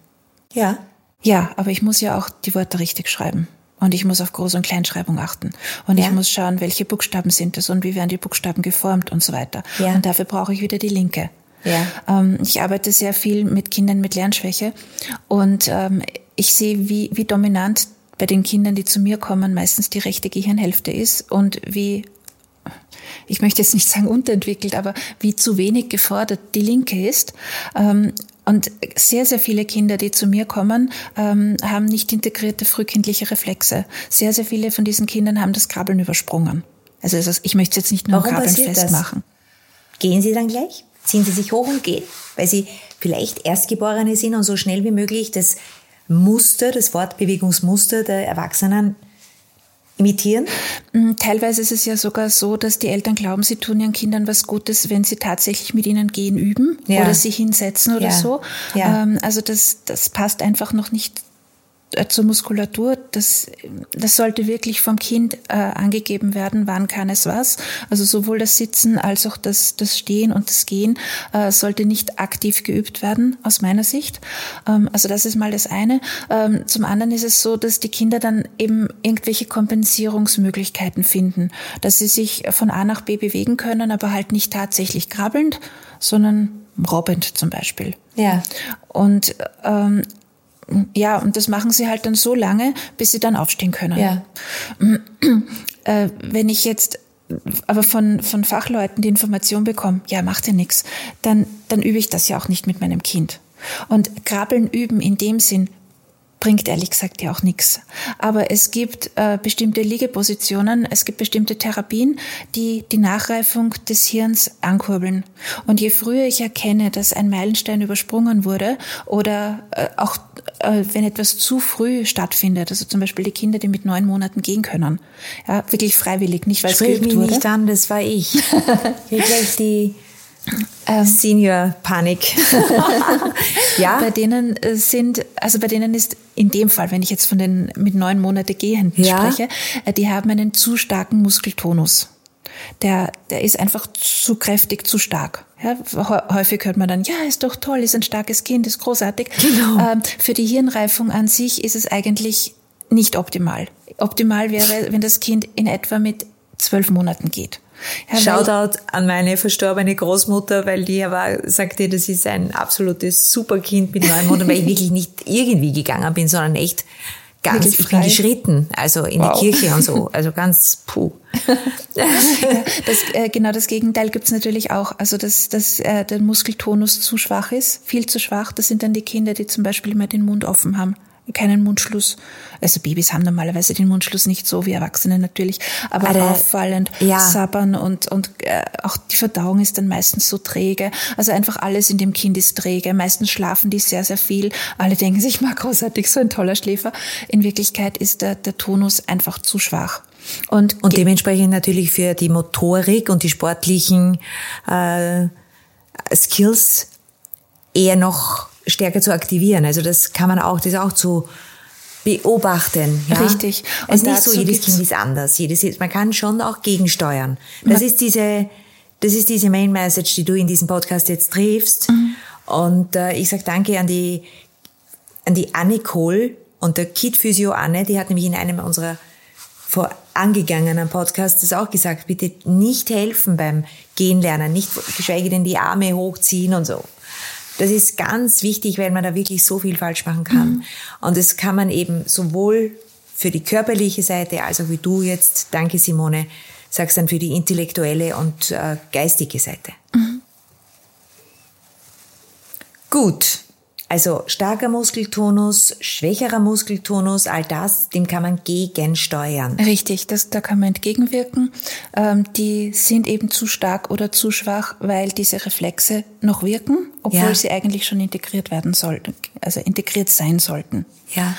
Ja. Ja, aber ich muss ja auch die Worte richtig schreiben. Und ich muss auf Groß- und Kleinschreibung achten. Und ja. ich muss schauen, welche Buchstaben sind es und wie werden die Buchstaben geformt und so weiter. Ja. Und dafür brauche ich wieder die linke. Ja. Ähm, ich arbeite sehr viel mit Kindern mit Lernschwäche und ähm, ich sehe, wie, wie dominant bei den Kindern, die zu mir kommen, meistens die rechte Gehirnhälfte ist und wie ich möchte jetzt nicht sagen unterentwickelt, aber wie zu wenig gefordert die Linke ist. Ähm, und sehr, sehr viele Kinder, die zu mir kommen, ähm, haben nicht integrierte frühkindliche Reflexe. Sehr, sehr viele von diesen Kindern haben das Krabbeln übersprungen. Also ich möchte es jetzt nicht nur am Krabbeln festmachen. Das? Gehen Sie dann gleich? Ziehen Sie sich hoch und gehen? Weil Sie vielleicht Erstgeborene sind und so schnell wie möglich das Muster, das Fortbewegungsmuster der Erwachsenen imitieren? Mm, teilweise ist es ja sogar so, dass die Eltern glauben, sie tun ihren Kindern was Gutes, wenn sie tatsächlich mit ihnen gehen üben ja. oder sich hinsetzen oder ja. so. Ja. Ähm, also das, das passt einfach noch nicht zur Muskulatur, das, das sollte wirklich vom Kind äh, angegeben werden, wann kann es was. Also sowohl das Sitzen als auch das, das Stehen und das Gehen äh, sollte nicht aktiv geübt werden, aus meiner Sicht. Ähm, also das ist mal das eine. Ähm, zum anderen ist es so, dass die Kinder dann eben irgendwelche Kompensierungsmöglichkeiten finden, dass sie sich von A nach B bewegen können, aber halt nicht tatsächlich krabbelnd, sondern robbend zum Beispiel. Ja. Und ähm, ja, und das machen sie halt dann so lange, bis sie dann aufstehen können. Ja. Äh, wenn ich jetzt aber von, von Fachleuten die Information bekomme, ja, macht ja nichts, dann, dann übe ich das ja auch nicht mit meinem Kind. Und Krabbeln üben in dem Sinn bringt ehrlich gesagt ja auch nichts. Aber es gibt äh, bestimmte Liegepositionen, es gibt bestimmte Therapien, die die Nachreifung des Hirns ankurbeln. Und je früher ich erkenne, dass ein Meilenstein übersprungen wurde oder äh, auch äh, wenn etwas zu früh stattfindet, also zum Beispiel die Kinder, die mit neun Monaten gehen können, ja, wirklich freiwillig, nicht weil Sprich es geübt mich wurde. nicht an, das war ich. ich die ähm, Senior-Panik. ja. Bei denen äh, sind, also bei denen ist in dem Fall, wenn ich jetzt von den mit neun Monate Gehenden ja. spreche, äh, die haben einen zu starken Muskeltonus. Der, der ist einfach zu kräftig, zu stark. Ja, häufig hört man dann, ja, ist doch toll, ist ein starkes Kind, ist großartig. Genau. Ähm, für die Hirnreifung an sich ist es eigentlich nicht optimal. Optimal wäre, wenn das Kind in etwa mit zwölf Monaten geht. Ja, Shoutout an meine verstorbene Großmutter, weil die war, sagte, das ist ein absolutes Superkind mit neun Monaten, weil ich wirklich nicht irgendwie gegangen bin, sondern echt ganz, ich bin geschritten, also in wow. die Kirche und so, also ganz puh. das, äh, genau das Gegenteil gibt's natürlich auch, also dass, dass äh, der Muskeltonus zu schwach ist, viel zu schwach, das sind dann die Kinder, die zum Beispiel immer den Mund offen haben keinen Mundschluss. Also Babys haben normalerweise den Mundschluss nicht so wie Erwachsene natürlich, aber Alter, auffallend ja. sabbern und, und äh, auch die Verdauung ist dann meistens so träge. Also einfach alles in dem Kind ist träge. Meistens schlafen die sehr, sehr viel. Alle denken sich, mal großartig, so ein toller Schläfer. In Wirklichkeit ist der, der Tonus einfach zu schwach. Und, und dementsprechend natürlich für die Motorik und die sportlichen äh, Skills eher noch stärker zu aktivieren. Also das kann man auch, das auch zu beobachten. Ja? Richtig. Und es ist nicht so, jedes Kind ist anders. Jedes, man kann schon auch gegensteuern. Das ist diese, das ist diese Main Message, die du in diesem Podcast jetzt triffst. Mhm. Und äh, ich sag danke an die, an die Anne Kohl Und der Kid-Physio Anne, die hat nämlich in einem unserer vorangegangenen Podcasts das auch gesagt, bitte nicht helfen beim Gehen lernen, nicht geschweige denn die Arme hochziehen und so. Das ist ganz wichtig, weil man da wirklich so viel falsch machen kann. Mhm. Und das kann man eben sowohl für die körperliche Seite, als auch wie du jetzt, danke Simone, sagst dann für die intellektuelle und äh, geistige Seite. Mhm. Gut. Also starker Muskeltonus, schwächerer Muskeltonus, all das, dem kann man gegensteuern. Richtig, das, da kann man entgegenwirken. Ähm, die sind eben zu stark oder zu schwach, weil diese Reflexe noch wirken, obwohl ja. sie eigentlich schon integriert werden sollten, also integriert sein sollten. Ja.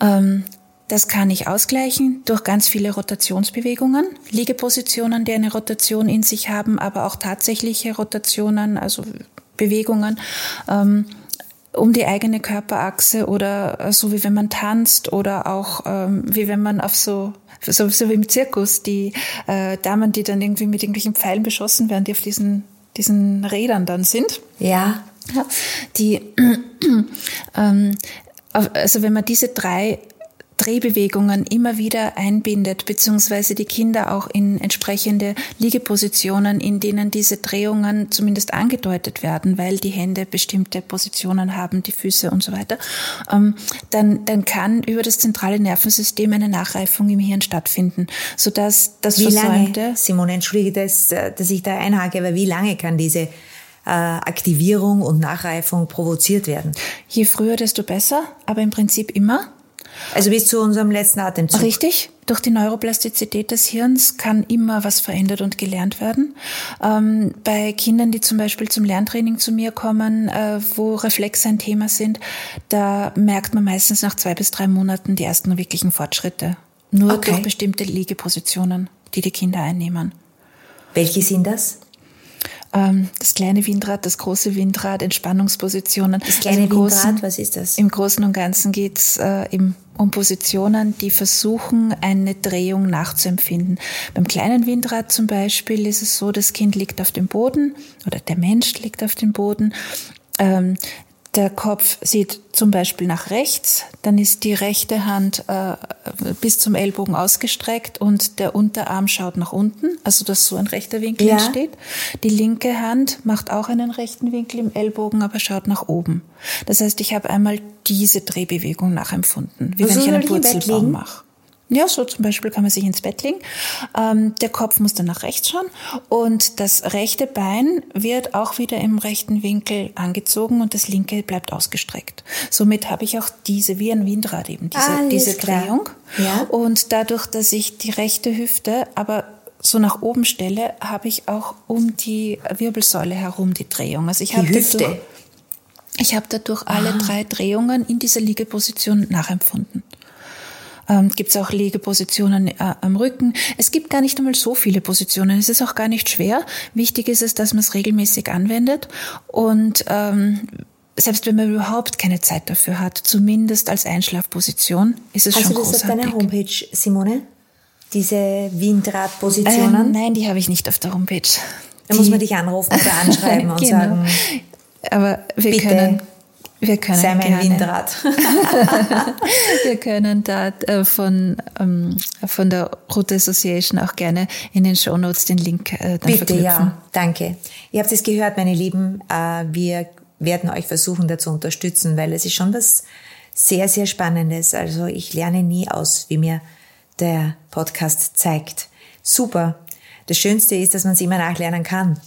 Ähm, das kann ich ausgleichen durch ganz viele Rotationsbewegungen, Liegepositionen, die eine Rotation in sich haben, aber auch tatsächliche Rotationen, also Bewegungen. Ähm, um die eigene Körperachse oder äh, so wie wenn man tanzt oder auch ähm, wie wenn man auf so so, so wie im Zirkus die äh, Damen, die dann irgendwie mit irgendwelchen Pfeilen beschossen werden, die auf diesen diesen Rädern dann sind. Ja. ja die ähm, also wenn man diese drei Drehbewegungen immer wieder einbindet, beziehungsweise die Kinder auch in entsprechende Liegepositionen, in denen diese Drehungen zumindest angedeutet werden, weil die Hände bestimmte Positionen haben, die Füße und so weiter, ähm, dann, dann kann über das zentrale Nervensystem eine Nachreifung im Hirn stattfinden, sodass das wie Versäumte... Lange, Simone, entschuldige, dass, äh, dass ich da einhake, aber wie lange kann diese äh, Aktivierung und Nachreifung provoziert werden? Je früher, desto besser, aber im Prinzip immer. Also bis zu unserem letzten Atemzug. Richtig. Durch die Neuroplastizität des Hirns kann immer was verändert und gelernt werden. Ähm, bei Kindern, die zum Beispiel zum Lerntraining zu mir kommen, äh, wo Reflexe ein Thema sind, da merkt man meistens nach zwei bis drei Monaten die ersten wirklichen Fortschritte. Nur okay. durch bestimmte Liegepositionen, die die Kinder einnehmen. Welche sind das? Ähm, das kleine Windrad, das große Windrad, Entspannungspositionen. Das kleine also Windrad, Großen, was ist das? Im Großen und Ganzen geht's äh, um Positionen, die versuchen, eine Drehung nachzuempfinden. Beim kleinen Windrad zum Beispiel ist es so, das Kind liegt auf dem Boden oder der Mensch liegt auf dem Boden. Ähm, der Kopf sieht zum Beispiel nach rechts, dann ist die rechte Hand äh, bis zum Ellbogen ausgestreckt und der Unterarm schaut nach unten, also dass so ein rechter Winkel ja. entsteht. Die linke Hand macht auch einen rechten Winkel im Ellbogen, aber schaut nach oben. Das heißt, ich habe einmal diese Drehbewegung nachempfunden, wie also wenn ich einen Purzelbaum mache. Ja, so zum Beispiel kann man sich ins Bett legen. Ähm, der Kopf muss dann nach rechts schauen und das rechte Bein wird auch wieder im rechten Winkel angezogen und das linke bleibt ausgestreckt. Somit habe ich auch diese, wie ein Windrad eben, diese, diese Drehung. Ja. Und dadurch, dass ich die rechte Hüfte aber so nach oben stelle, habe ich auch um die Wirbelsäule herum die Drehung. Also ich habe Hüfte. Dadurch, ich habe dadurch alle ah. drei Drehungen in dieser Liegeposition nachempfunden ähm, gibt es auch Liegepositionen äh, am Rücken. Es gibt gar nicht einmal so viele Positionen. Es ist auch gar nicht schwer. Wichtig ist es, dass man es regelmäßig anwendet und ähm, selbst wenn man überhaupt keine Zeit dafür hat, zumindest als Einschlafposition, ist es Hast schon großartig. Hast du das auf deiner Homepage, Simone? Diese Windradpositionen? Ähm, nein, die habe ich nicht auf der Homepage. Da muss man dich anrufen oder anschreiben und genau. sagen. Aber wir bitte, können wir können Sei mein gerne. Windrad. wir können da äh, von, ähm, von der Route Association auch gerne in den Show Notes den Link äh, dann Bitte, verknüpfen. ja, danke. Ihr habt es gehört, meine Lieben. Äh, wir werden euch versuchen, da zu unterstützen, weil es ist schon was sehr, sehr Spannendes. Also ich lerne nie aus, wie mir der Podcast zeigt. Super. Das Schönste ist, dass man es immer nachlernen kann.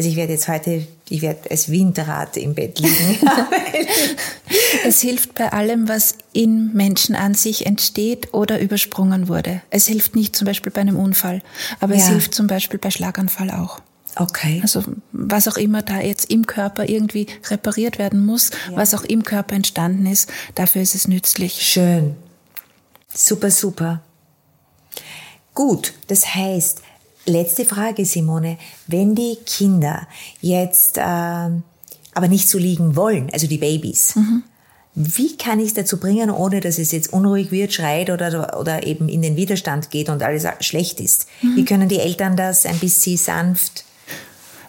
Also ich werde jetzt heute, ich werde als Windrad im Bett liegen. es hilft bei allem, was in Menschen an sich entsteht oder übersprungen wurde. Es hilft nicht zum Beispiel bei einem Unfall, aber ja. es hilft zum Beispiel bei Schlaganfall auch. Okay. Also was auch immer da jetzt im Körper irgendwie repariert werden muss, ja. was auch im Körper entstanden ist, dafür ist es nützlich. Schön. Super, super. Gut, das heißt, Letzte Frage, Simone. Wenn die Kinder jetzt äh, aber nicht so liegen wollen, also die Babys, mhm. wie kann ich es dazu bringen, ohne dass es jetzt unruhig wird, schreit oder, oder eben in den Widerstand geht und alles schlecht ist? Mhm. Wie können die Eltern das ein bisschen sanft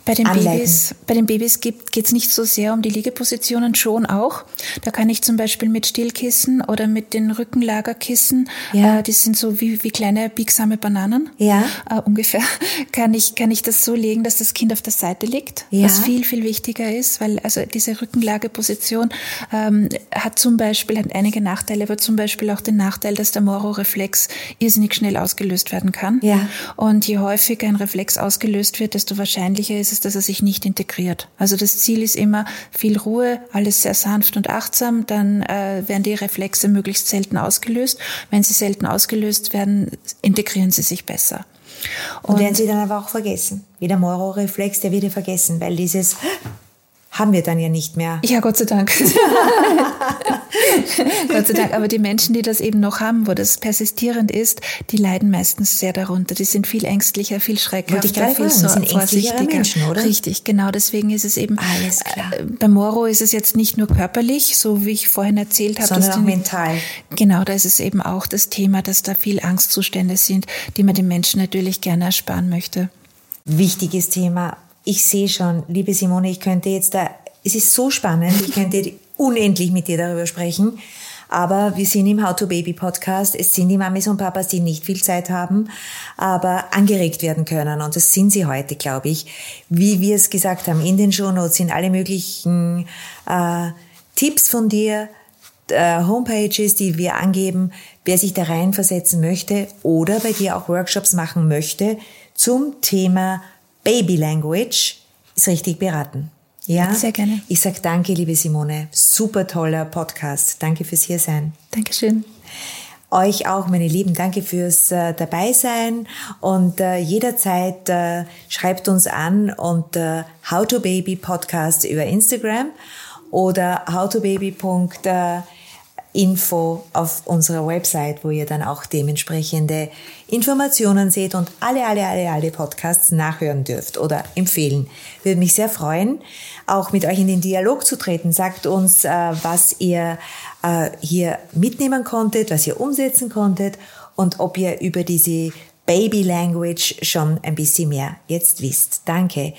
bei den anleiten? Babys, bei den Babys geht es nicht so sehr um die Liegepositionen, schon auch. Da kann ich zum Beispiel mit Stillkissen oder mit den Rückenlagerkissen, Ja. äh, die sind so wie, wie kleine biegsame Bananen, Ja. äh, ungefähr, kann ich, kann ich das so legen, dass das Kind auf der Seite liegt, Ja. was viel, viel wichtiger ist, weil also diese Rückenlageposition ähm, hat zum Beispiel, hat einige Nachteile, aber zum Beispiel auch den Nachteil, dass der Moro-Reflex irrsinnig schnell ausgelöst werden kann. Ja. Und je häufiger ein Reflex ausgelöst wird, desto wahrscheinlicher ist es, dass er sich nicht integriert. Also das Ziel ist immer viel Ruhe, alles sehr sanft und achtsam, dann äh, werden die Reflexe möglichst selten ausgelöst. Wenn sie selten ausgelöst werden, integrieren sie sich besser. Und werden sie dann aber auch vergessen. Wie der Moro-Reflex, der wird ja vergessen, weil dieses haben wir dann ja nicht mehr. Ja, Gott sei Dank. Gott sei Dank. Aber die Menschen, die das eben noch haben, wo das persistierend ist, die leiden meistens sehr darunter. Die sind viel ängstlicher, viel schreckhafter, viel das sind vorsichtiger. Menschen, oder? Richtig, genau. Deswegen ist es eben. Alles klar. Äh, Bei Moro ist es jetzt nicht nur körperlich, so wie ich vorhin erzählt habe, Sondern auch die- mental. Genau, da ist es eben auch das Thema, dass da viel Angstzustände sind, die man den Menschen natürlich gerne ersparen möchte. Wichtiges Thema. Ich sehe schon, liebe Simone, ich könnte jetzt da, es ist so spannend, ich könnte unendlich mit dir darüber sprechen. Aber wir sind im How to Baby Podcast. Es sind die Mamis und Papas, die nicht viel Zeit haben, aber angeregt werden können. Und das sind sie heute, glaube ich. Wie wir es gesagt haben, in den Shownotes sind alle möglichen äh, Tipps von dir, äh, Homepages, die wir angeben, wer sich da reinversetzen möchte oder bei dir auch Workshops machen möchte zum Thema Baby Language, ist richtig beraten. Ja? Sehr gerne. Ich sag danke, liebe Simone. Super toller Podcast. Danke fürs Hiersein. Dankeschön. Euch auch, meine Lieben, danke fürs äh, Dabeisein und äh, jederzeit äh, schreibt uns an unter How to Baby Podcast über Instagram oder howtobaby.info auf unserer Website, wo ihr dann auch dementsprechende Informationen seht und alle, alle, alle, alle Podcasts nachhören dürft oder empfehlen. Würde mich sehr freuen, auch mit euch in den Dialog zu treten. Sagt uns, äh, was ihr äh, hier mitnehmen konntet, was ihr umsetzen konntet und ob ihr über diese Baby Language schon ein bisschen mehr jetzt wisst. Danke.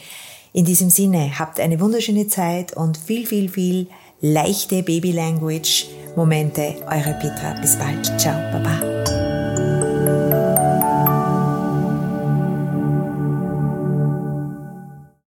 In diesem Sinne, habt eine wunderschöne Zeit und viel, viel, viel leichte Baby Language Momente. Eure Petra. Bis bald. Ciao. Baba.